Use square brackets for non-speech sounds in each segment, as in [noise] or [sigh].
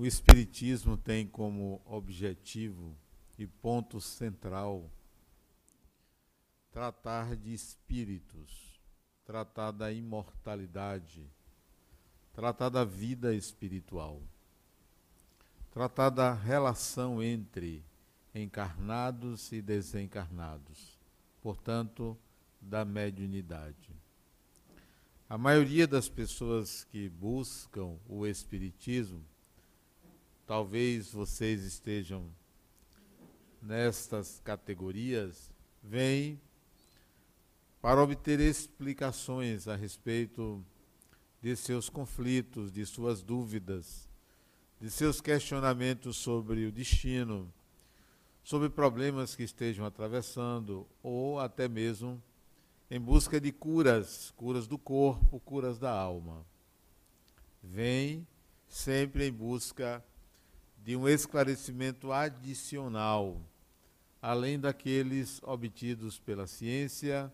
O Espiritismo tem como objetivo e ponto central tratar de espíritos, tratar da imortalidade, tratar da vida espiritual, tratar da relação entre encarnados e desencarnados, portanto, da mediunidade. A maioria das pessoas que buscam o Espiritismo, talvez vocês estejam nestas categorias, vêm para obter explicações a respeito de seus conflitos, de suas dúvidas, de seus questionamentos sobre o destino, sobre problemas que estejam atravessando ou até mesmo em busca de curas, curas do corpo, curas da alma. Vem sempre em busca de um esclarecimento adicional, além daqueles obtidos pela ciência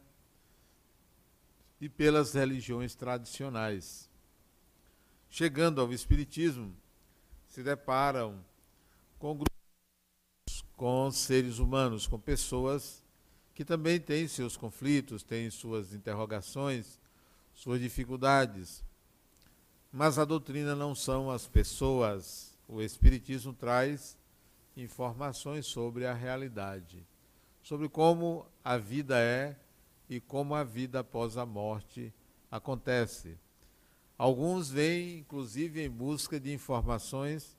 e pelas religiões tradicionais. Chegando ao Espiritismo, se deparam com grupos, com seres humanos, com pessoas que também têm seus conflitos, têm suas interrogações, suas dificuldades. Mas a doutrina não são as pessoas. O Espiritismo traz informações sobre a realidade, sobre como a vida é e como a vida após a morte acontece. Alguns vêm, inclusive, em busca de informações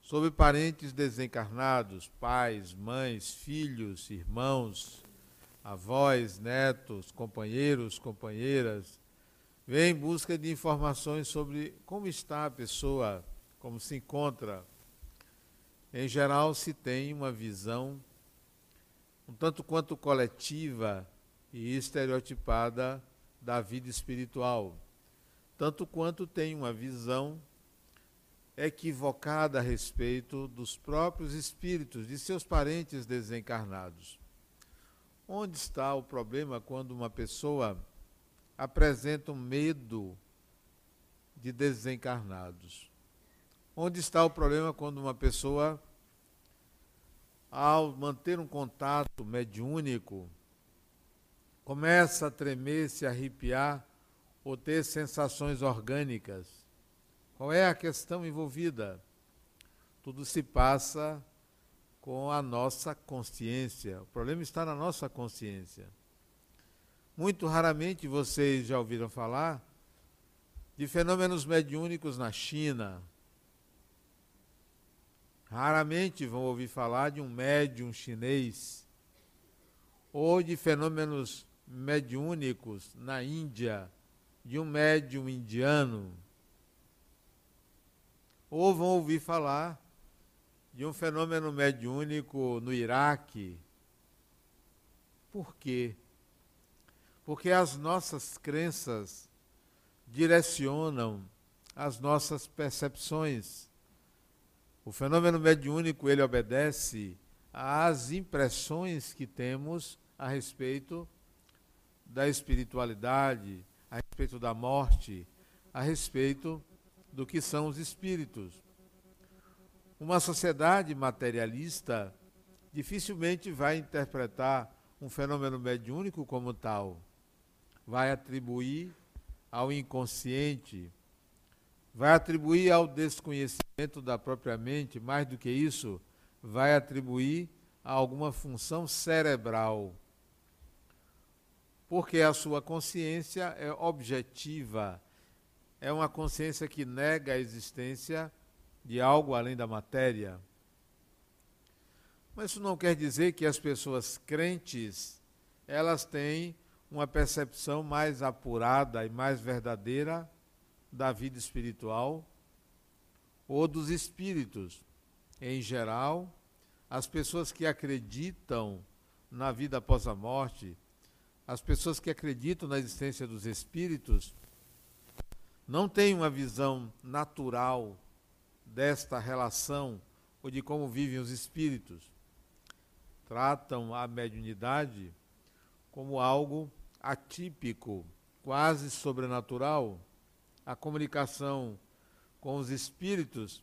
sobre parentes desencarnados, pais, mães, filhos, irmãos, avós, netos, companheiros, companheiras, vem em busca de informações sobre como está a pessoa, como se encontra. Em geral, se tem uma visão um tanto quanto coletiva e estereotipada da vida espiritual, tanto quanto tem uma visão equivocada a respeito dos próprios espíritos, de seus parentes desencarnados. Onde está o problema quando uma pessoa apresenta um medo de desencarnados? Onde está o problema quando uma pessoa, ao manter um contato mediúnico, começa a tremer, se arrepiar ou ter sensações orgânicas? Qual é a questão envolvida? Tudo se passa com a nossa consciência. O problema está na nossa consciência. Muito raramente vocês já ouviram falar de fenômenos mediúnicos na China. Raramente vão ouvir falar de um médium chinês ou de fenômenos mediúnicos na Índia, de um médium indiano ou vão ouvir falar de um fenômeno mediúnico no Iraque. Por quê? Porque as nossas crenças direcionam as nossas percepções. O fenômeno mediúnico ele obedece às impressões que temos a respeito da espiritualidade, a respeito da morte, a respeito do que são os espíritos. Uma sociedade materialista dificilmente vai interpretar um fenômeno mediúnico como tal. Vai atribuir ao inconsciente, vai atribuir ao desconhecimento da própria mente, mais do que isso, vai atribuir a alguma função cerebral. Porque a sua consciência é objetiva, é uma consciência que nega a existência de algo além da matéria. Mas isso não quer dizer que as pessoas crentes elas têm uma percepção mais apurada e mais verdadeira da vida espiritual ou dos espíritos. Em geral, as pessoas que acreditam na vida após a morte, as pessoas que acreditam na existência dos espíritos, não tem uma visão natural desta relação ou de como vivem os espíritos. Tratam a mediunidade como algo atípico, quase sobrenatural. A comunicação com os espíritos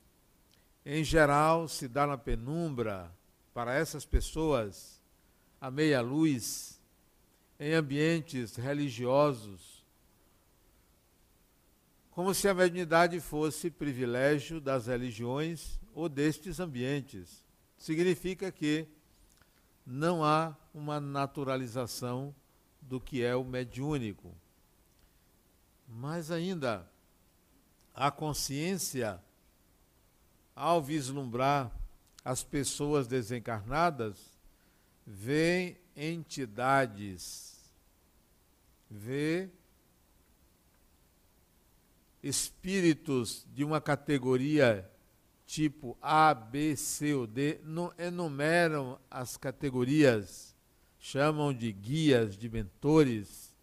em geral, se dá na penumbra para essas pessoas a meia luz em ambientes religiosos, como se a mediunidade fosse privilégio das religiões ou destes ambientes. Significa que não há uma naturalização do que é o mediúnico. Mas ainda, a consciência, ao vislumbrar as pessoas desencarnadas, vê entidades, vê espíritos de uma categoria tipo A, B, C ou D, enumeram as categorias, chamam de guias, de mentores,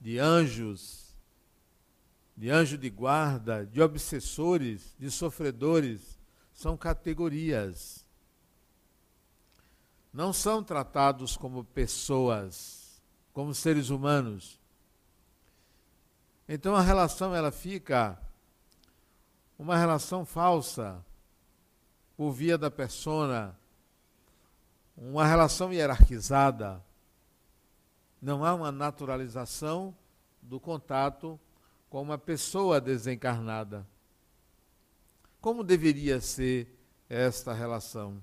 de anjos, de anjo de guarda, de obsessores, de sofredores, são categorias. Não são tratados como pessoas, como seres humanos. Então a relação ela fica uma relação falsa por via da persona, uma relação hierarquizada. Não há uma naturalização do contato com uma pessoa desencarnada. Como deveria ser esta relação?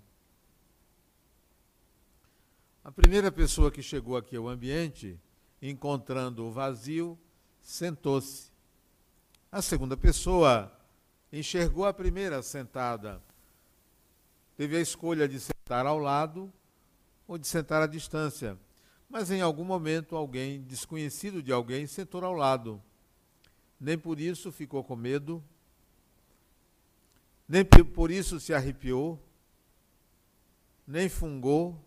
A primeira pessoa que chegou aqui ao ambiente, encontrando o vazio, sentou-se. A segunda pessoa enxergou a primeira sentada. Teve a escolha de sentar ao lado ou de sentar à distância. Mas em algum momento alguém, desconhecido de alguém, sentou ao lado. Nem por isso ficou com medo, nem por isso se arrepiou, nem fungou,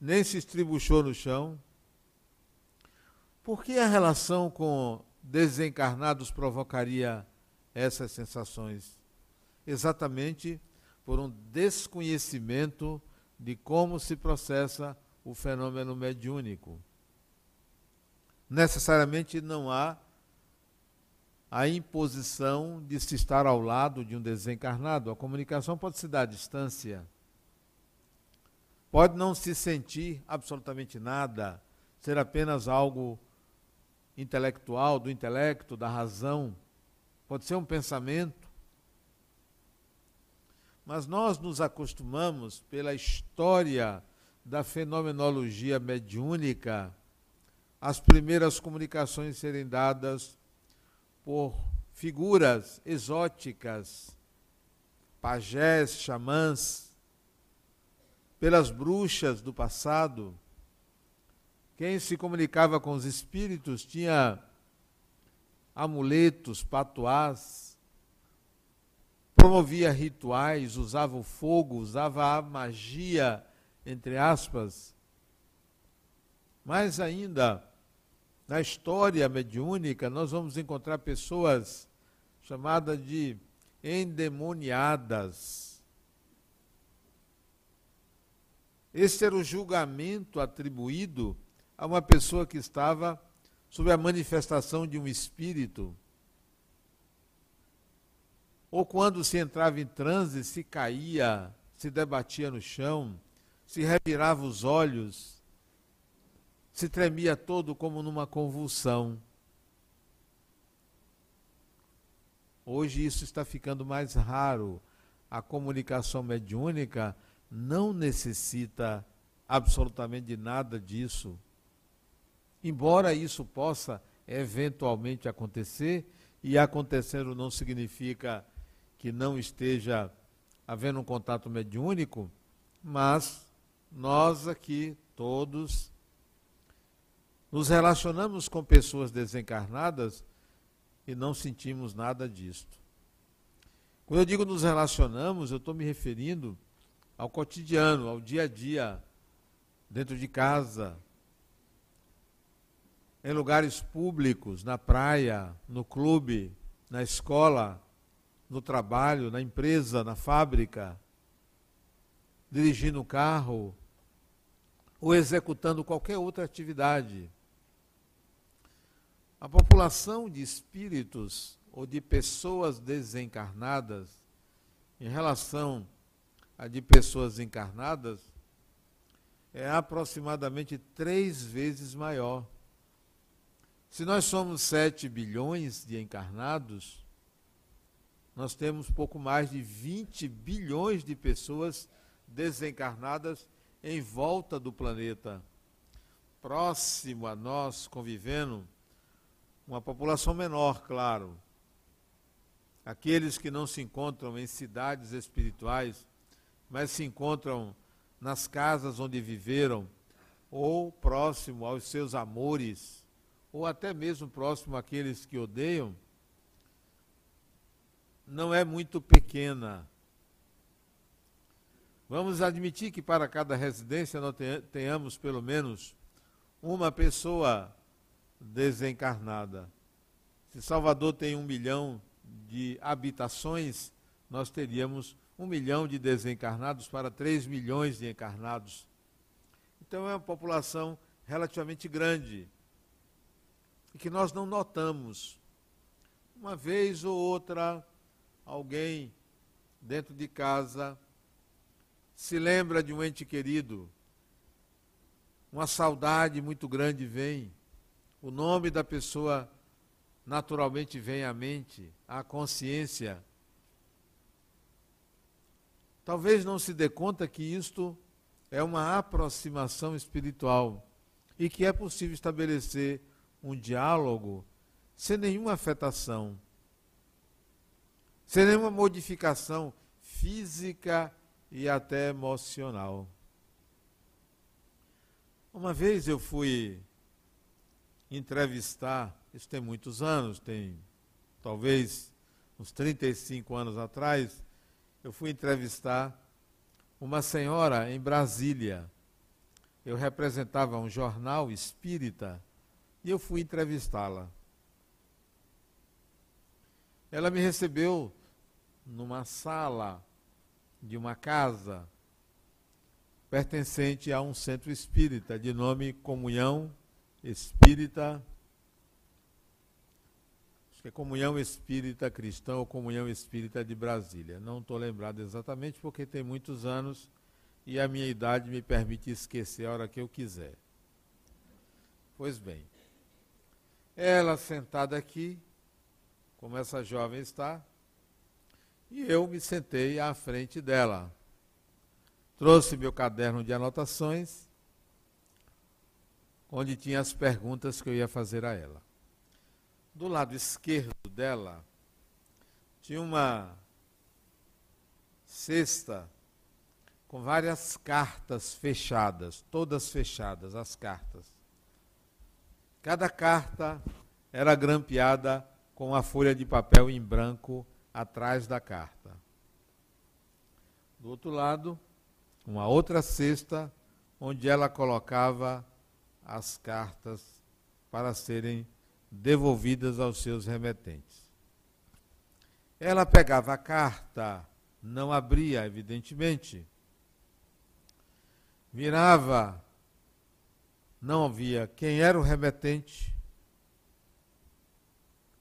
nem se estribuchou no chão. Por que a relação com desencarnados provocaria essas sensações? Exatamente por um desconhecimento de como se processa o fenômeno mediúnico. Necessariamente não há a imposição de se estar ao lado de um desencarnado. A comunicação pode se dar à distância. Pode não se sentir absolutamente nada, ser apenas algo intelectual, do intelecto, da razão, pode ser um pensamento. Mas nós nos acostumamos, pela história da fenomenologia mediúnica, as primeiras comunicações serem dadas por figuras exóticas, pajés, xamãs, pelas bruxas do passado. Quem se comunicava com os espíritos tinha amuletos, patuás, promovia rituais, usava o fogo, usava a magia, entre aspas. Mais ainda, na história mediúnica, nós vamos encontrar pessoas chamadas de endemoniadas. Esse era o julgamento atribuído a uma pessoa que estava sob a manifestação de um espírito. Ou quando se entrava em transe, se caía, se debatia no chão, se revirava os olhos, se tremia todo como numa convulsão. Hoje isso está ficando mais raro. A comunicação mediúnica não necessita absolutamente de nada disso. Embora isso possa eventualmente acontecer, e acontecendo não significa que não esteja havendo um contato mediúnico, mas nós aqui todos nos relacionamos com pessoas desencarnadas e não sentimos nada disto. Quando eu digo nos relacionamos, eu estou me referindo ao cotidiano, ao dia a dia, dentro de casa, em lugares públicos, na praia, no clube, na escola, no trabalho, na empresa, na fábrica, dirigindo o carro ou executando qualquer outra atividade. A população de espíritos ou de pessoas desencarnadas, em relação a de pessoas encarnadas é aproximadamente três vezes maior. Se nós somos 7 bilhões de encarnados, nós temos pouco mais de 20 bilhões de pessoas desencarnadas em volta do planeta. Próximo a nós, convivendo, uma população menor, claro. Aqueles que não se encontram em cidades espirituais, mas se encontram nas casas onde viveram, ou próximo aos seus amores, ou até mesmo próximo àqueles que odeiam, não é muito pequena. Vamos admitir que para cada residência nós tenhamos pelo menos uma pessoa desencarnada. Se Salvador tem um milhão de habitações, nós teríamos um milhão de desencarnados para três milhões de encarnados. Então é uma população relativamente grande e que nós não notamos. Uma vez ou outra, alguém dentro de casa se lembra de um ente querido, uma saudade muito grande vem, o nome da pessoa naturalmente vem à mente, à consciência. Talvez não se dê conta que isto é uma aproximação espiritual e que é possível estabelecer um diálogo sem nenhuma afetação, sem nenhuma modificação física e até emocional. Uma vez eu fui entrevistar, isso tem muitos anos, tem talvez uns 35 anos atrás, eu fui entrevistar uma senhora em Brasília. Eu representava um jornal espírita e eu fui entrevistá-la. Ela me recebeu numa sala de uma casa pertencente a um centro espírita de nome Comunhão Espírita. Acho que é Comunhão Espírita Cristã ou Comunhão Espírita de Brasília. Não estou lembrado exatamente porque tem muitos anos e a minha idade me permite esquecer a hora que eu quiser. Pois bem, ela sentada aqui, como essa jovem está, e eu me sentei à frente dela. Trouxe meu caderno de anotações, onde tinha as perguntas que eu ia fazer a ela. Do lado esquerdo dela, tinha uma cesta com várias cartas fechadas, todas fechadas, as cartas. Cada carta era grampeada com uma folha de papel em branco atrás da carta. Do outro lado, uma outra cesta onde ela colocava as cartas para serem devolvidas aos seus remetentes. Ela pegava a carta, não abria, evidentemente, mirava, não via quem era o remetente,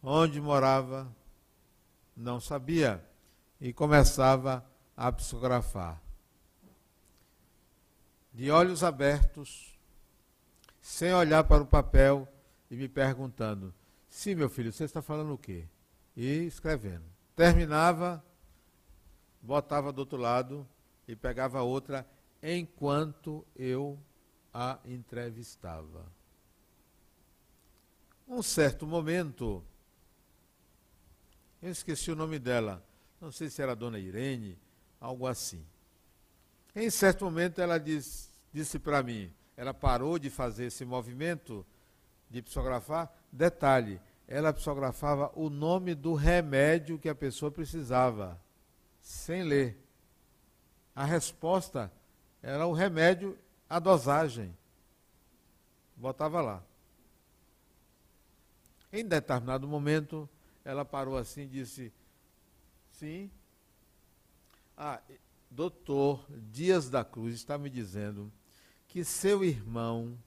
onde morava, não sabia e começava a psicografar. De olhos abertos, sem olhar para o papel e me perguntando: Sim, meu filho, você está falando o quê? E escrevendo. Terminava, botava do outro lado e pegava outra enquanto eu a entrevistava. Um certo momento, eu esqueci o nome dela. Não sei se era dona Irene, algo assim. Em certo momento ela diz, disse para mim, ela parou de fazer esse movimento de psicografar. Detalhe, ela psicografava o nome do remédio que a pessoa precisava, sem ler. A resposta era o remédio, a dosagem. Botava lá. Em determinado momento, ela parou assim e disse: Sim. Ah, doutor Dias da Cruz está me dizendo que seu irmão,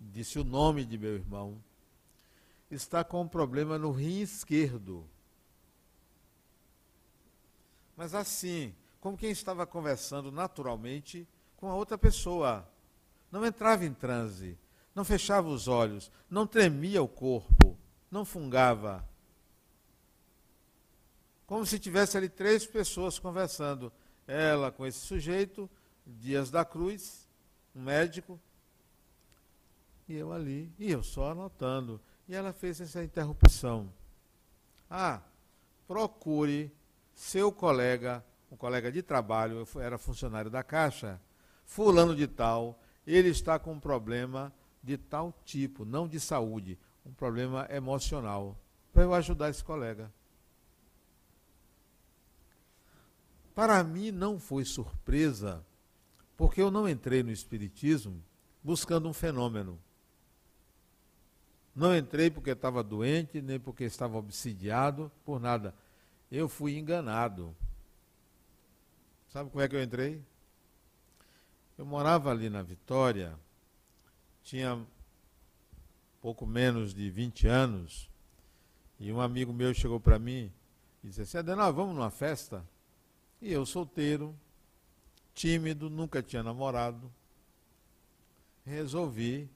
disse o nome de meu irmão, está com um problema no rim esquerdo. mas assim, como quem estava conversando naturalmente com a outra pessoa. Não entrava em transe, não fechava os olhos, não tremia o corpo, não fungava. Como se tivesse ali três pessoas conversando. Ela com esse sujeito, Dias da Cruz, um médico, e eu ali, e eu só anotando. E ela fez essa interrupção. Ah, procure seu colega, um colega de trabalho, eu era funcionário da Caixa, fulano de tal, ele está com um problema de tal tipo, não de saúde, um problema emocional, para eu ajudar esse colega. Para mim não foi surpresa, porque eu não entrei no Espiritismo buscando um fenômeno. Não entrei porque estava doente, nem porque estava obsidiado, por nada. Eu fui enganado. Sabe como é que eu entrei? Eu morava ali na Vitória, tinha pouco menos de 20 anos, e um amigo meu chegou para mim e disse assim, Adenal, vamos numa festa? E eu solteiro, tímido, nunca tinha namorado, resolvi,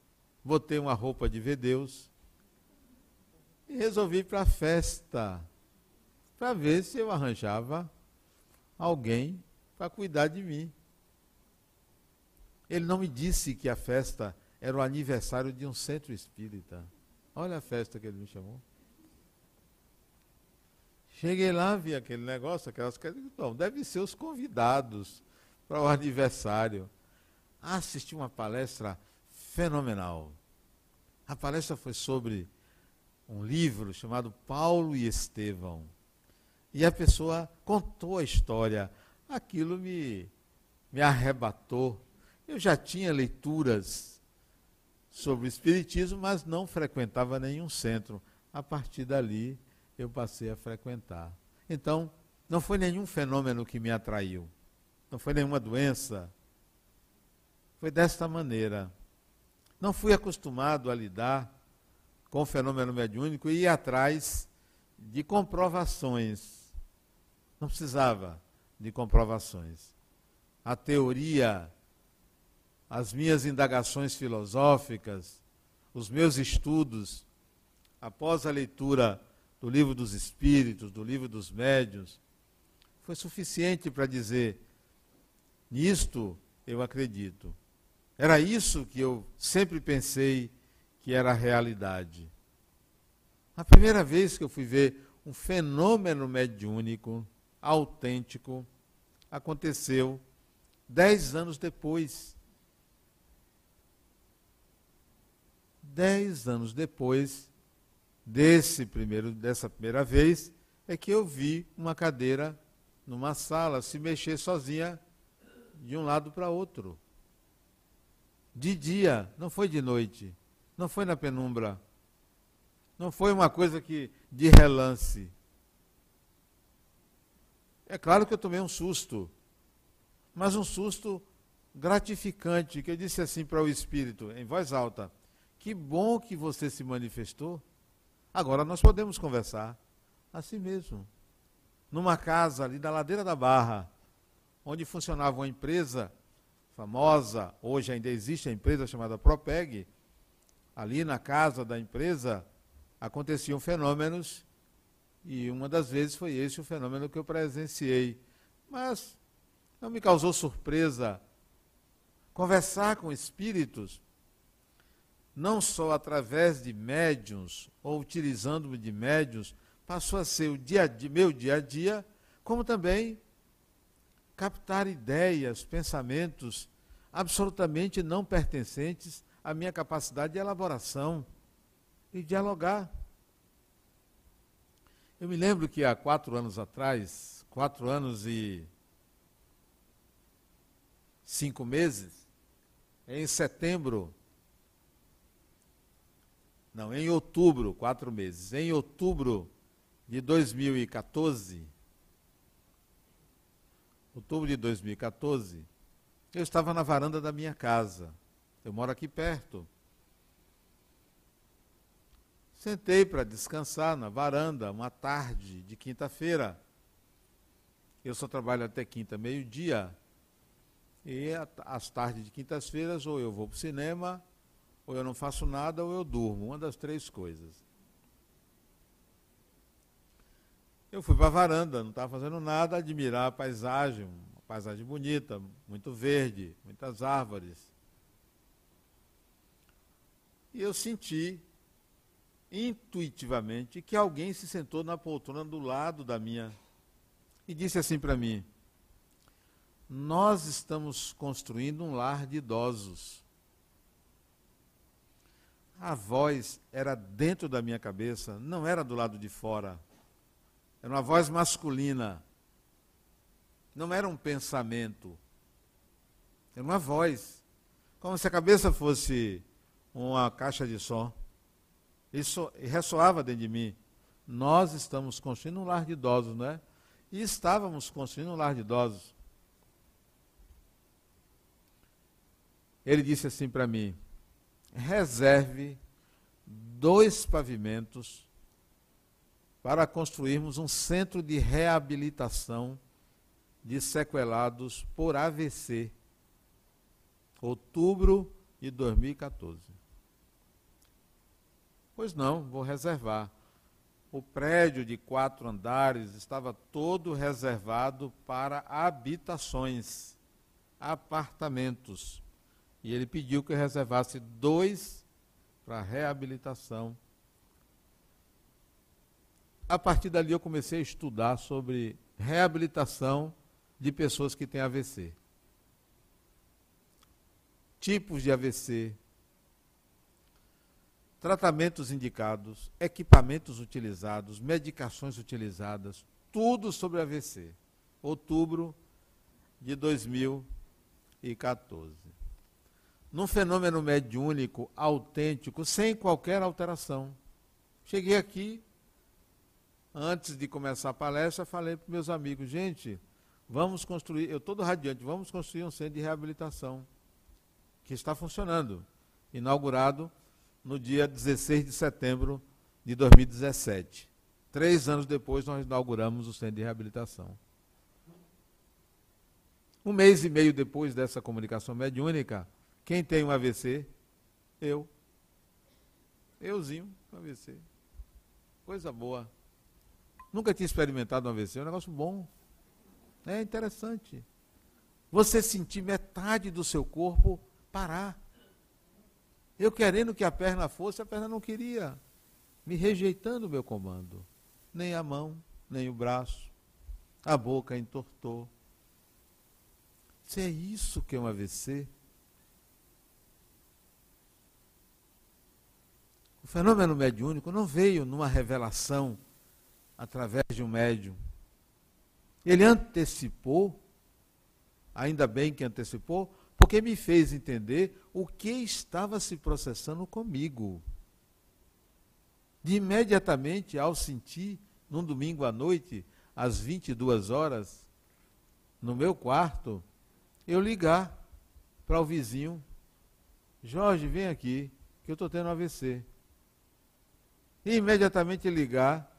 botei uma roupa de ver Deus, e resolvi ir para a festa, para ver se eu arranjava alguém para cuidar de mim. Ele não me disse que a festa era o aniversário de um centro espírita. Olha a festa que ele me chamou. Cheguei lá, vi aquele negócio, aquelas coisas. Então, deve ser os convidados para o aniversário. Assisti uma palestra fenomenal. A palestra foi sobre um livro chamado Paulo e Estevão. E a pessoa contou a história. Aquilo me, me arrebatou. Eu já tinha leituras sobre o Espiritismo, mas não frequentava nenhum centro. A partir dali, eu passei a frequentar. Então, não foi nenhum fenômeno que me atraiu. Não foi nenhuma doença. Foi desta maneira. Não fui acostumado a lidar com o fenômeno mediúnico e ir atrás de comprovações. Não precisava de comprovações. A teoria, as minhas indagações filosóficas, os meus estudos, após a leitura do livro dos Espíritos, do livro dos Médios, foi suficiente para dizer: nisto eu acredito. Era isso que eu sempre pensei que era a realidade. A primeira vez que eu fui ver um fenômeno mediúnico, autêntico, aconteceu dez anos depois. Dez anos depois desse primeiro, dessa primeira vez, é que eu vi uma cadeira numa sala se mexer sozinha de um lado para outro. De dia, não foi de noite. Não foi na penumbra. Não foi uma coisa que de relance. É claro que eu tomei um susto, mas um susto gratificante, que eu disse assim para o espírito, em voz alta: Que bom que você se manifestou. Agora nós podemos conversar. Assim mesmo. Numa casa ali da ladeira da Barra, onde funcionava uma empresa famosa, hoje ainda existe a empresa chamada Propeg, ali na casa da empresa aconteciam fenômenos e uma das vezes foi esse o fenômeno que eu presenciei. Mas não me causou surpresa conversar com espíritos, não só através de médiums ou utilizando-me de médiums, passou a ser o dia meu dia a dia, como também captar ideias, pensamentos absolutamente não pertencentes a minha capacidade de elaboração e dialogar. Eu me lembro que há quatro anos atrás, quatro anos e cinco meses, em setembro, não, em outubro, quatro meses, em outubro de 2014, outubro de 2014, eu estava na varanda da minha casa. Eu moro aqui perto. Sentei para descansar na varanda, uma tarde de quinta-feira. Eu só trabalho até quinta, meio-dia. E às tardes de quintas-feiras, ou eu vou para o cinema, ou eu não faço nada, ou eu durmo. Uma das três coisas. Eu fui para a varanda, não estava fazendo nada, admirar a paisagem, uma paisagem bonita, muito verde, muitas árvores. E eu senti intuitivamente que alguém se sentou na poltrona do lado da minha e disse assim para mim: Nós estamos construindo um lar de idosos. A voz era dentro da minha cabeça, não era do lado de fora. Era uma voz masculina. Não era um pensamento. Era uma voz. Como se a cabeça fosse uma caixa de som. Isso ressoava dentro de mim. Nós estamos construindo um lar de idosos, não é? E estávamos construindo um lar de idosos. Ele disse assim para mim: reserve dois pavimentos para construirmos um centro de reabilitação de sequelados por AVC. Outubro de 2014. Pois não, vou reservar. O prédio de quatro andares estava todo reservado para habitações, apartamentos. E ele pediu que reservasse dois para reabilitação. A partir dali eu comecei a estudar sobre reabilitação de pessoas que têm AVC. Tipos de AVC, tratamentos indicados, equipamentos utilizados, medicações utilizadas, tudo sobre AVC. Outubro de 2014. Num fenômeno mediúnico, autêntico, sem qualquer alteração. Cheguei aqui, antes de começar a palestra, falei para meus amigos, gente, vamos construir, eu todo radiante, vamos construir um centro de reabilitação que está funcionando, inaugurado no dia 16 de setembro de 2017. Três anos depois, nós inauguramos o centro de reabilitação. Um mês e meio depois dessa comunicação mediúnica, quem tem um AVC? Eu. Euzinho, um AVC. Coisa boa. Nunca tinha experimentado um AVC, é um negócio bom. É interessante. Você sentir metade do seu corpo parar. Eu querendo que a perna fosse, a perna não queria. Me rejeitando o meu comando. Nem a mão, nem o braço. A boca entortou. Se é isso que é um AVC, o fenômeno mediúnico não veio numa revelação através de um médium. Ele antecipou, ainda bem que antecipou, porque me fez entender o que estava se processando comigo. De imediatamente, ao sentir, num domingo à noite, às 22 horas, no meu quarto, eu ligar para o vizinho: Jorge, vem aqui, que eu estou tendo AVC. E imediatamente ligar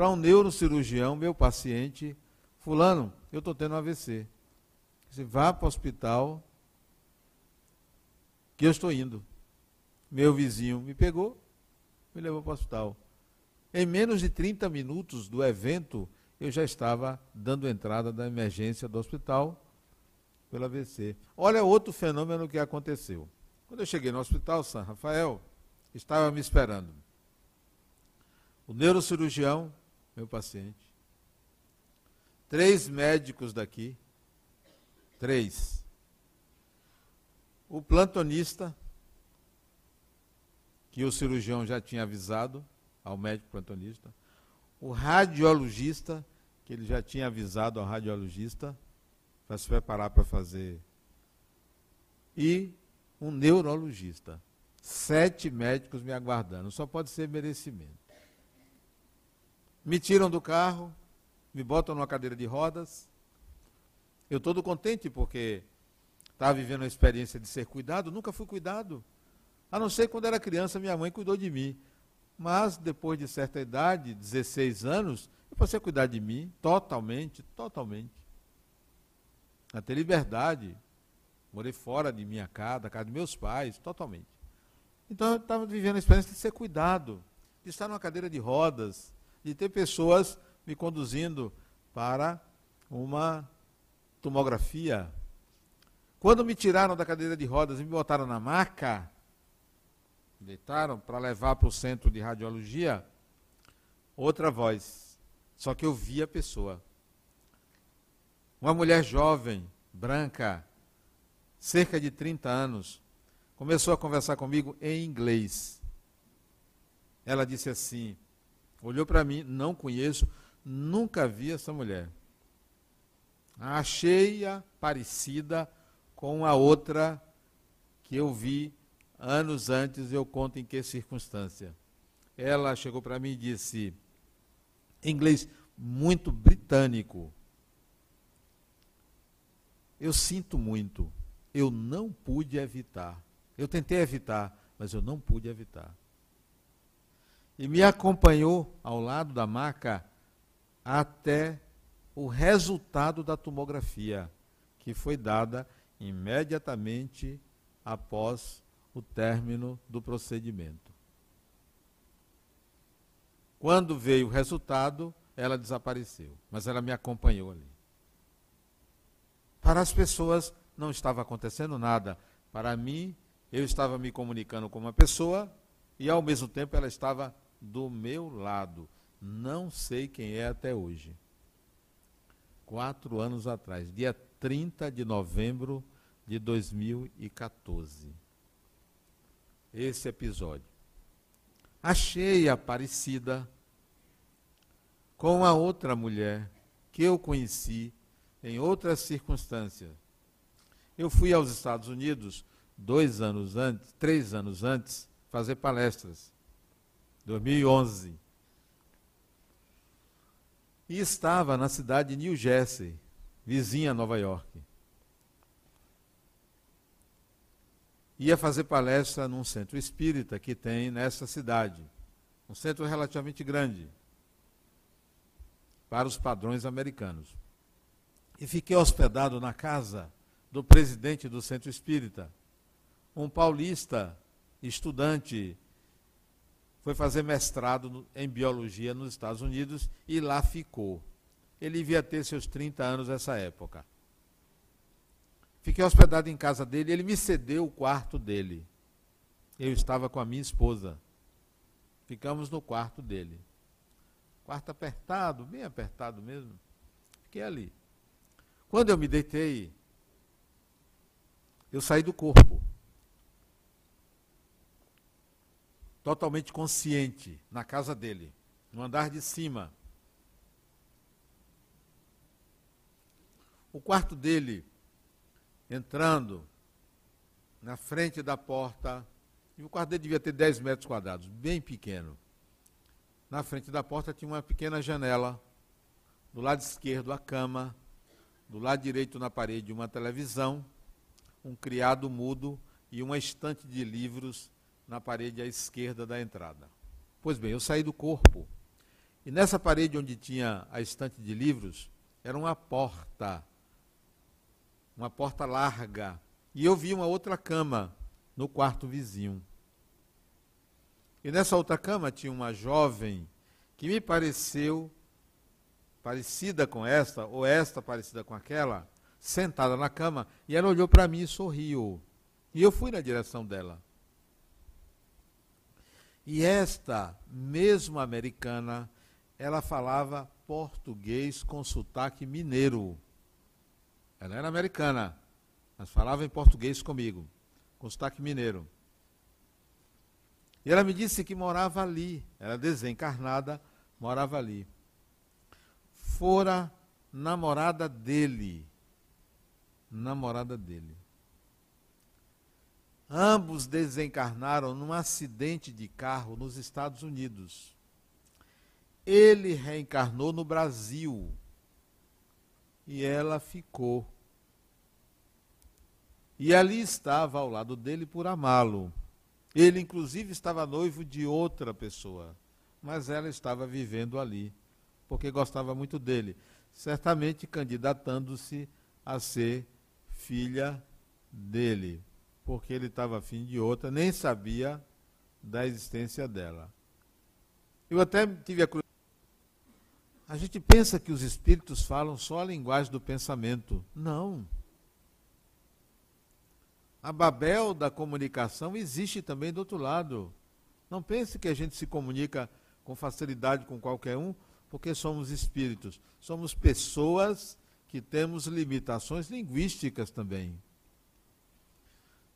para um neurocirurgião, meu paciente, Fulano, eu estou tendo AVC. Você vá para o hospital, que eu estou indo. Meu vizinho me pegou, me levou para o hospital. Em menos de 30 minutos do evento, eu já estava dando entrada da emergência do hospital pela AVC. Olha outro fenômeno que aconteceu. Quando eu cheguei no hospital São Rafael, estava me esperando. O neurocirurgião, meu paciente. Três médicos daqui. Três o plantonista, que o cirurgião já tinha avisado ao médico plantonista, o radiologista, que ele já tinha avisado ao radiologista para se preparar para fazer, e um neurologista. Sete médicos me aguardando, só pode ser merecimento. Me tiram do carro, me botam numa cadeira de rodas. Eu todo contente porque estava vivendo a experiência de ser cuidado, nunca fui cuidado. A não ser quando era criança, minha mãe cuidou de mim. Mas depois de certa idade, 16 anos, eu para você cuidar de mim totalmente, totalmente. A ter liberdade. Morei fora de minha casa, da casa de meus pais, totalmente. Então eu estava vivendo a experiência de ser cuidado, de estar numa cadeira de rodas, de ter pessoas me conduzindo para uma tomografia. Quando me tiraram da cadeira de rodas e me botaram na maca, deitaram para levar para o centro de radiologia, outra voz. Só que eu vi a pessoa. Uma mulher jovem, branca, cerca de 30 anos, começou a conversar comigo em inglês. Ela disse assim: olhou para mim, não conheço, nunca vi essa mulher. Achei-a parecida com a outra que eu vi anos antes, eu conto em que circunstância. Ela chegou para mim e disse, em inglês muito britânico: Eu sinto muito, eu não pude evitar. Eu tentei evitar, mas eu não pude evitar. E me acompanhou ao lado da maca até o resultado da tomografia, que foi dada imediatamente após o término do procedimento. Quando veio o resultado, ela desapareceu, mas ela me acompanhou ali. Para as pessoas não estava acontecendo nada. Para mim, eu estava me comunicando com uma pessoa e ao mesmo tempo ela estava do meu lado. Não sei quem é até hoje. Quatro anos atrás, dia 30 de novembro de 2014 esse episódio. Achei a Aparecida com a outra mulher que eu conheci em outras circunstâncias. Eu fui aos Estados Unidos dois anos antes, três anos antes, fazer palestras. 2011. E estava na cidade de New Jersey, vizinha a Nova York. ia fazer palestra num centro espírita que tem nessa cidade. Um centro relativamente grande, para os padrões americanos. E fiquei hospedado na casa do presidente do centro espírita, um paulista, estudante, foi fazer mestrado em biologia nos Estados Unidos e lá ficou. Ele devia ter seus 30 anos nessa época. Fiquei hospedado em casa dele, ele me cedeu o quarto dele. Eu estava com a minha esposa. Ficamos no quarto dele. Quarto apertado, bem apertado mesmo. Fiquei ali. Quando eu me deitei, eu saí do corpo. Totalmente consciente, na casa dele, no andar de cima. O quarto dele entrando na frente da porta, e o quarto dele devia ter 10 metros quadrados, bem pequeno. Na frente da porta tinha uma pequena janela, do lado esquerdo a cama, do lado direito na parede uma televisão, um criado mudo e uma estante de livros na parede à esquerda da entrada. Pois bem, eu saí do corpo. E nessa parede onde tinha a estante de livros, era uma porta uma porta larga. E eu vi uma outra cama no quarto vizinho. E nessa outra cama tinha uma jovem que me pareceu parecida com esta, ou esta parecida com aquela, sentada na cama, e ela olhou para mim e sorriu. E eu fui na direção dela. E esta mesma americana, ela falava português com sotaque mineiro. Ela era americana, mas falava em português comigo, com sotaque mineiro. E ela me disse que morava ali, era desencarnada, morava ali. Fora namorada dele. Namorada dele. Ambos desencarnaram num acidente de carro nos Estados Unidos. Ele reencarnou no Brasil e ela ficou. E ali estava ao lado dele por amá-lo. Ele, inclusive, estava noivo de outra pessoa, mas ela estava vivendo ali porque gostava muito dele, certamente candidatando-se a ser filha dele, porque ele estava afim de outra, nem sabia da existência dela. Eu até tive a a gente pensa que os espíritos falam só a linguagem do pensamento. Não. A Babel da comunicação existe também do outro lado. Não pense que a gente se comunica com facilidade com qualquer um, porque somos espíritos. Somos pessoas que temos limitações linguísticas também.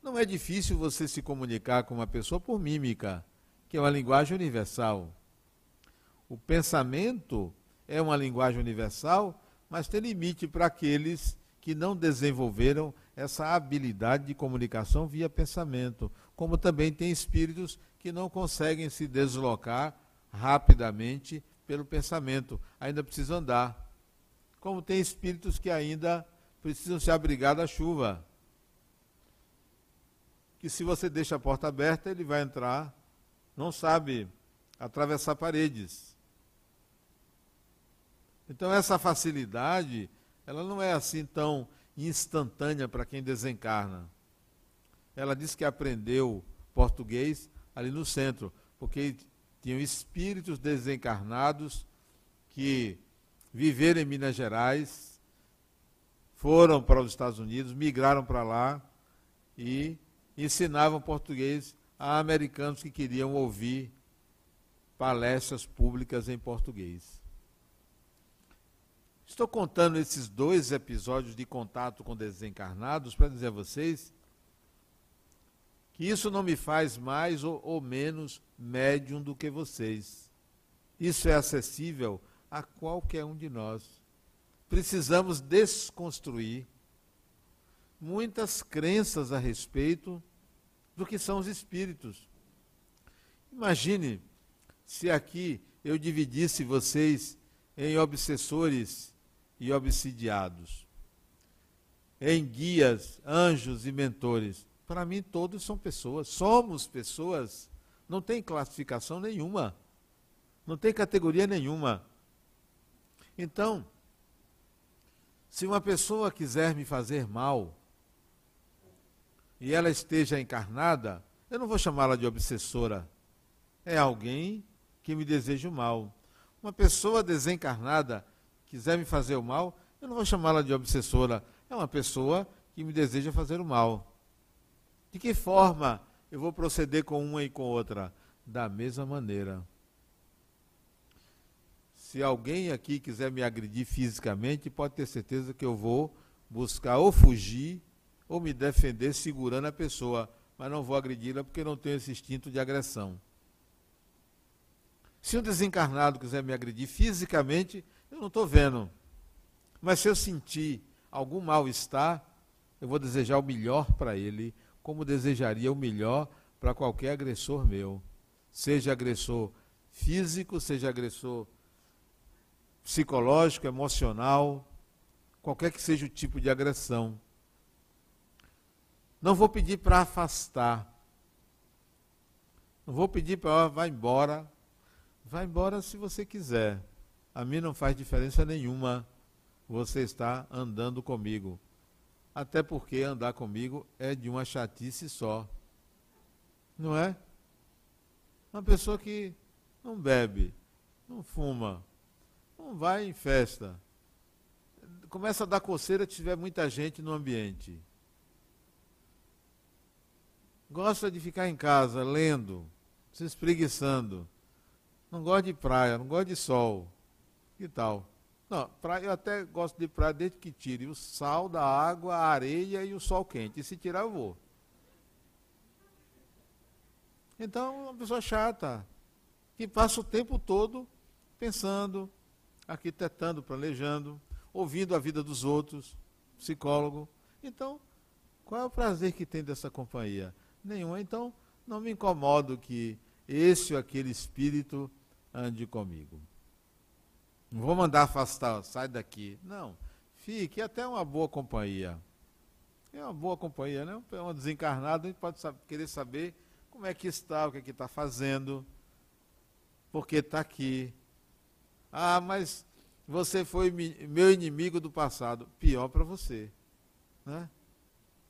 Não é difícil você se comunicar com uma pessoa por mímica, que é uma linguagem universal. O pensamento é uma linguagem universal, mas tem limite para aqueles que não desenvolveram essa habilidade de comunicação via pensamento, como também tem espíritos que não conseguem se deslocar rapidamente pelo pensamento, ainda precisam andar. Como tem espíritos que ainda precisam se abrigar da chuva. Que se você deixa a porta aberta, ele vai entrar, não sabe atravessar paredes. Então essa facilidade, ela não é assim tão instantânea para quem desencarna. Ela diz que aprendeu português ali no centro, porque tinham espíritos desencarnados que viveram em Minas Gerais, foram para os Estados Unidos, migraram para lá e ensinavam português a americanos que queriam ouvir palestras públicas em português. Estou contando esses dois episódios de contato com desencarnados para dizer a vocês que isso não me faz mais ou, ou, menos médium do que vocês. Isso é acessível a qualquer um de nós. Precisamos desconstruir muitas crenças a respeito do que são os espíritos. Imagine se aqui eu dividisse vocês em obsessores e obsidiados, em guias, anjos e mentores. Para mim, todos são pessoas, somos pessoas, não tem classificação nenhuma, não tem categoria nenhuma. Então, se uma pessoa quiser me fazer mal e ela esteja encarnada, eu não vou chamá-la de obsessora. É alguém que me deseja o mal. Uma pessoa desencarnada quiser me fazer o mal, eu não vou chamá-la de obsessora. É uma pessoa que me deseja fazer o mal. De que forma eu vou proceder com uma e com outra? Da mesma maneira. Se alguém aqui quiser me agredir fisicamente, pode ter certeza que eu vou buscar ou fugir ou me defender segurando a pessoa, mas não vou agredi-la porque não tenho esse instinto de agressão. Se um desencarnado quiser me agredir fisicamente, eu não estou vendo. Mas se eu sentir algum mal-estar, eu vou desejar o melhor para ele, como desejaria o melhor para qualquer agressor meu. Seja agressor físico, seja agressor psicológico, emocional, qualquer que seja o tipo de agressão. Não vou pedir para afastar. Não vou pedir para vá embora. Vá embora se você quiser a mim não faz diferença nenhuma você estar andando comigo. Até porque andar comigo é de uma chatice só. Não é? Uma pessoa que não bebe, não fuma, não vai em festa. Começa a dar coceira se tiver muita gente no ambiente. Gosta de ficar em casa lendo, se espreguiçando. Não gosta de praia, não gosta de sol. Que tal? Não, praia, eu até gosto de praia desde que tire o sal da água, a areia e o sol quente. E se tirar, eu vou. Então, uma pessoa chata, que passa o tempo todo pensando, arquitetando, planejando, ouvindo a vida dos outros, psicólogo. Então, qual é o prazer que tem dessa companhia? Nenhum. Então, não me incomodo que esse ou aquele espírito ande comigo. Não vou mandar afastar, sai daqui. Não. Fique, é até uma boa companhia. É uma boa companhia, né? Um desencarnado, a gente pode saber, querer saber como é que está, o que é que está fazendo, porque está aqui. Ah, mas você foi meu inimigo do passado. Pior para você. Né?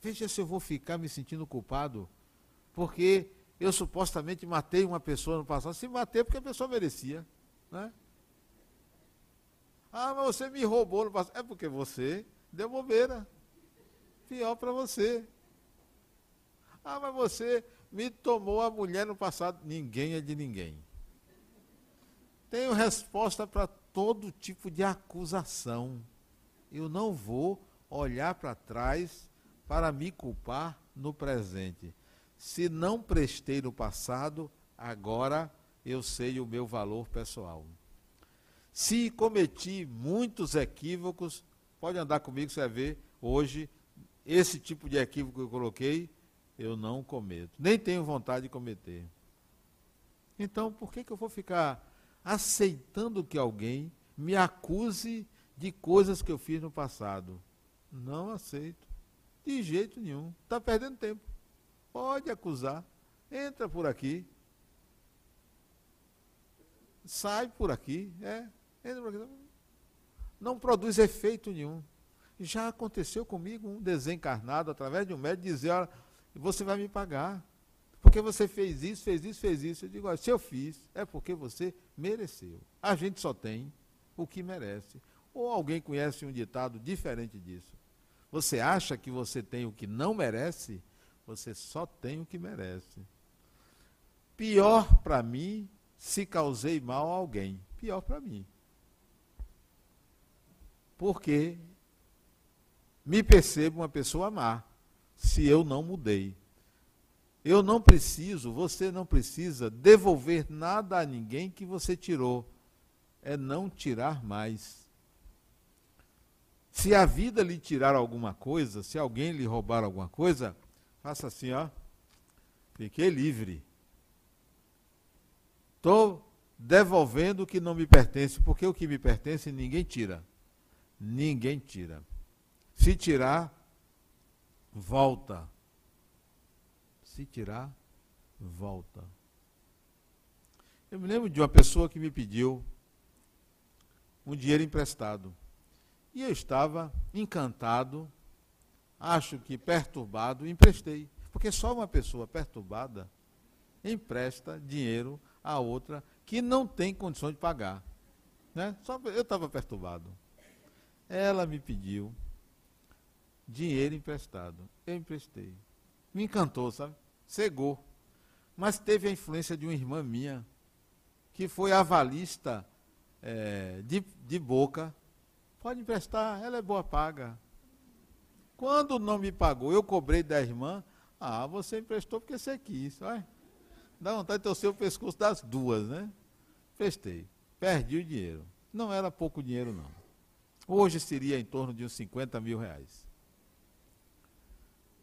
Veja se eu vou ficar me sentindo culpado, porque eu supostamente matei uma pessoa no passado. Se matei porque a pessoa merecia. Né? Ah, mas você me roubou no passado. É porque você deu bobeira. Pior para você. Ah, mas você me tomou a mulher no passado. Ninguém é de ninguém. Tenho resposta para todo tipo de acusação. Eu não vou olhar para trás para me culpar no presente. Se não prestei no passado, agora eu sei o meu valor pessoal. Se cometi muitos equívocos, pode andar comigo, você vai ver hoje, esse tipo de equívoco que eu coloquei, eu não cometo. Nem tenho vontade de cometer. Então, por que, que eu vou ficar aceitando que alguém me acuse de coisas que eu fiz no passado. Não aceito. De jeito nenhum. Está perdendo tempo. Pode acusar. Entra por aqui. Sai por aqui. É. Entra por aqui. Não produz efeito nenhum. Já aconteceu comigo um desencarnado através de um médico dizer, olha, você vai me pagar. Porque você fez isso, fez isso, fez isso. Eu digo, olha, se eu fiz, é porque você mereceu. A gente só tem o que merece. Ou alguém conhece um ditado diferente disso. Você acha que você tem o que não merece? Você só tem o que merece. Pior para mim se causei mal a alguém. Pior para mim. Porque me percebo uma pessoa má se eu não mudei. Eu não preciso, você não precisa devolver nada a ninguém que você tirou. É não tirar mais. Se a vida lhe tirar alguma coisa, se alguém lhe roubar alguma coisa, faça assim, ó. Fiquei livre. Estou devolvendo o que não me pertence, porque o que me pertence ninguém tira. Ninguém tira. Se tirar, volta se tirar, volta. Eu me lembro de uma pessoa que me pediu um dinheiro emprestado. E eu estava encantado, acho que perturbado, emprestei. Porque só uma pessoa perturbada empresta dinheiro a outra que não tem condições de pagar. Né? Só eu estava perturbado. Ela me pediu dinheiro emprestado. Eu emprestei. Me encantou, sabe? cegou. Mas teve a influência de uma irmã minha, que foi avalista é, de, de boca. Pode emprestar, ela é boa paga. Quando não me pagou, eu cobrei da irmã. Ah, você emprestou porque você quis. Vai. Dá vontade de torcer o pescoço das duas, né? Prestei. Perdi o dinheiro. Não era pouco dinheiro, não. Hoje seria em torno de uns 50 mil reais.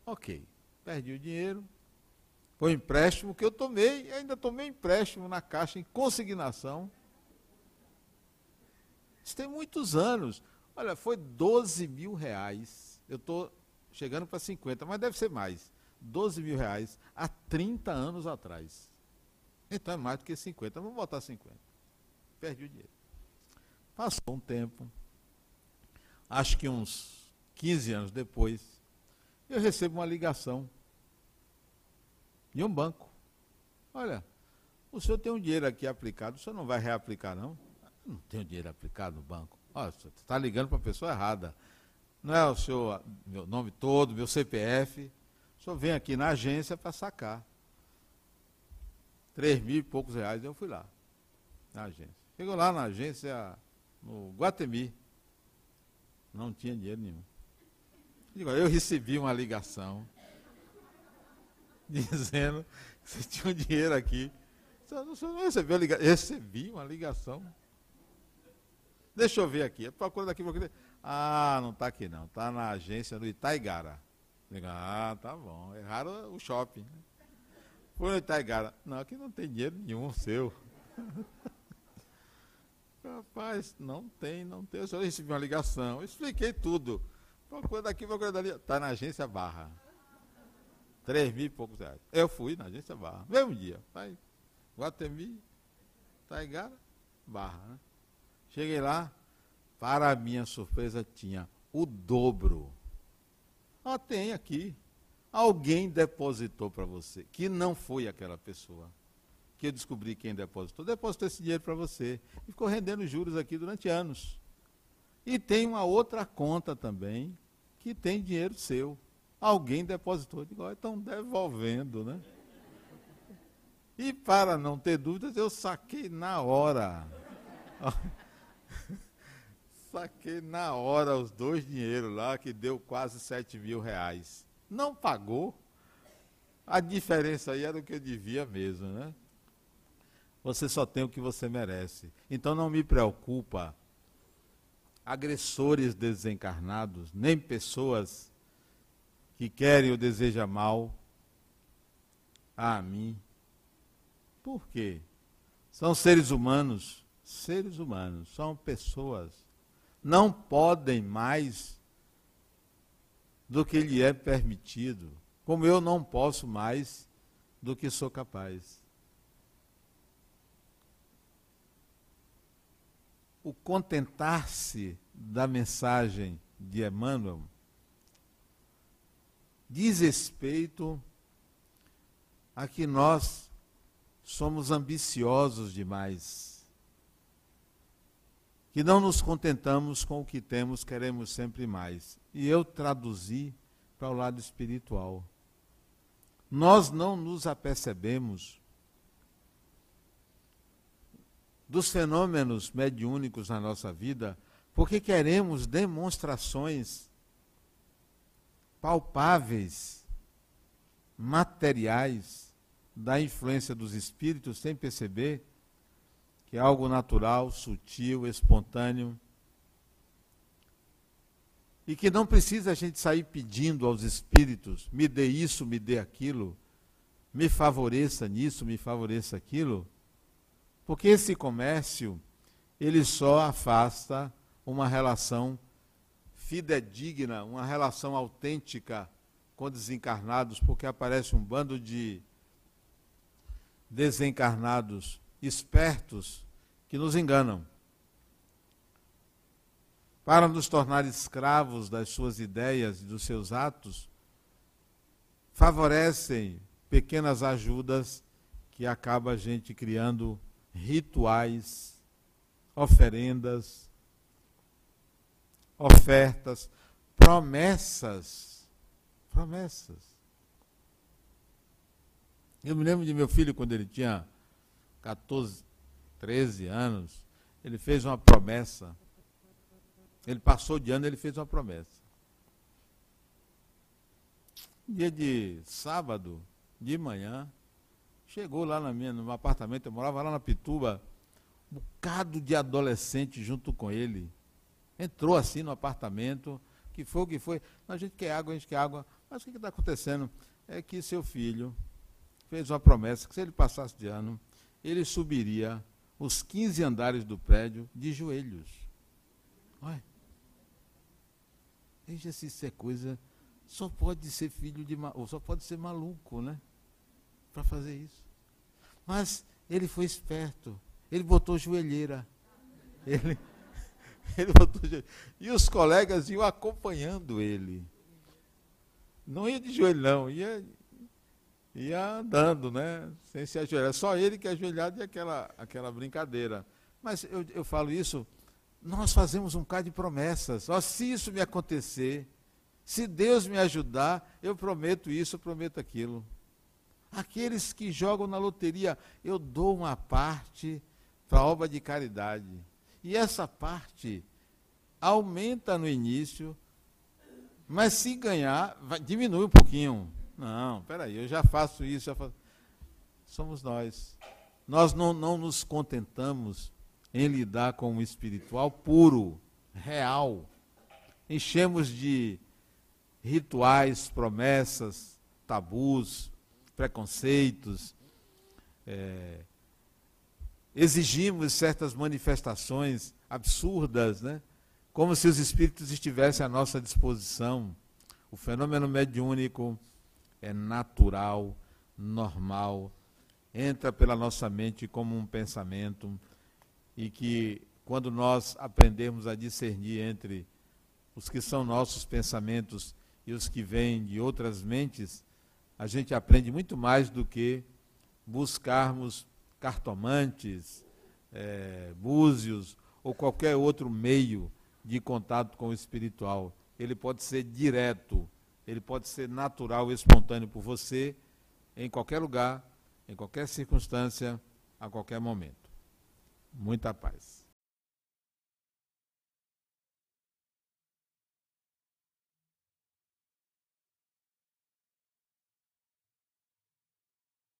Ok. Perdi o dinheiro, foi empréstimo que eu tomei, e ainda tomei empréstimo na Caixa em consignação. Isso tem muitos anos. Olha, foi 12 mil reais. Eu estou chegando para 50, mas deve ser mais. 12 mil reais há 30 anos atrás. Então é mais do que 50. Vamos botar 50. Perdi o dinheiro. Passou um tempo, acho que uns 15 anos depois, eu recebo uma ligação de um banco. Olha, o senhor tem um dinheiro aqui aplicado, o senhor não vai reaplicar, não? Não tenho dinheiro aplicado no banco. Olha, você está ligando para a pessoa errada. Não é o seu meu nome todo, meu CPF. O senhor vem aqui na agência para sacar. Três mil e poucos reais, eu fui lá, na agência. Chegou lá na agência, no Guatemi. Não tinha dinheiro nenhum. Eu recebi uma ligação [laughs] dizendo que você tinha um dinheiro aqui. O senhor não recebeu a ligação? Recebi uma ligação. Deixa eu ver aqui. Procura daqui, procura. Ah, não está aqui não. Está na agência do Itaigara. Ah, tá bom. Erraram o shopping. Foi no Itaigara. Não, aqui não tem dinheiro nenhum seu. [laughs] Rapaz, não tem, não tem. Eu só recebi uma ligação. Eu expliquei tudo. Procura daqui, procura dali. Está na agência Barra. Três mil e poucos reais. Eu fui na agência Barra, mesmo dia. Vai, Guatemi, Taigara, Barra. Né? Cheguei lá, para minha surpresa, tinha o dobro. Ah, tem aqui. Alguém depositou para você, que não foi aquela pessoa. Que eu descobri quem depositou. Depositou esse dinheiro para você. E ficou rendendo juros aqui durante anos. E tem uma outra conta também, que tem dinheiro seu. Alguém depositou. Digo, estão devolvendo, né? E para não ter dúvidas, eu saquei na hora. Saquei na hora os dois dinheiros lá, que deu quase 7 mil reais. Não pagou. A diferença aí era o que eu devia mesmo, né? Você só tem o que você merece. Então não me preocupa agressores desencarnados, nem pessoas que querem ou desejam mal a mim. Por quê? São seres humanos, seres humanos, são pessoas. Não podem mais do que lhe é permitido, como eu não posso mais do que sou capaz. O contentar-se da mensagem de Emmanuel diz respeito a que nós somos ambiciosos demais. Que não nos contentamos com o que temos, queremos sempre mais. E eu traduzi para o lado espiritual. Nós não nos apercebemos dos fenômenos mediúnicos na nossa vida, porque queremos demonstrações palpáveis, materiais, da influência dos espíritos sem perceber que é algo natural, sutil, espontâneo. E que não precisa a gente sair pedindo aos espíritos, me dê isso, me dê aquilo, me favoreça nisso, me favoreça aquilo, porque esse comércio, ele só afasta uma relação fidedigna, uma relação autêntica com desencarnados, porque aparece um bando de desencarnados espertos que nos enganam. Para nos tornar escravos das suas ideias e dos seus atos, favorecem pequenas ajudas que acaba a gente criando rituais, oferendas, ofertas, promessas, promessas. Eu me lembro de meu filho quando ele tinha 14, 13 anos, ele fez uma promessa. Ele passou de ano, ele fez uma promessa. Dia de sábado, de manhã, chegou lá na minha, no meu apartamento, eu morava lá na Pituba, um bocado de adolescente junto com ele. Entrou assim no apartamento, que foi o que foi. A gente quer água, a gente quer água. Mas o que está acontecendo? É que seu filho fez uma promessa que se ele passasse de ano, ele subiria os 15 andares do prédio de joelhos. Olha. Veja se isso é coisa. Só pode ser filho de. ou só pode ser maluco, né? Para fazer isso. Mas ele foi esperto. Ele botou joelheira. Ele, [laughs] ele botou joelheira. E os colegas iam acompanhando ele. Não ia de joelho, não. Ia ia andando, né? Sem se ajoelhar. Só ele que é ajoelhado e aquela, aquela brincadeira. Mas eu, eu falo isso, nós fazemos um bocado de promessas. Ó, se isso me acontecer, se Deus me ajudar, eu prometo isso, eu prometo aquilo. Aqueles que jogam na loteria, eu dou uma parte para a obra de caridade. E essa parte aumenta no início, mas se ganhar, vai, diminui um pouquinho. Não, peraí, eu já faço isso, já faço. Somos nós. Nós não, não nos contentamos em lidar com o espiritual puro, real. Enchemos de rituais, promessas, tabus, preconceitos. É, exigimos certas manifestações absurdas, né? como se os espíritos estivessem à nossa disposição. O fenômeno mediúnico é natural, normal, entra pela nossa mente como um pensamento e que quando nós aprendemos a discernir entre os que são nossos pensamentos e os que vêm de outras mentes, a gente aprende muito mais do que buscarmos cartomantes, é, búzios ou qualquer outro meio de contato com o espiritual. Ele pode ser direto, ele pode ser natural, espontâneo por você, em qualquer lugar, em qualquer circunstância, a qualquer momento. Muita paz.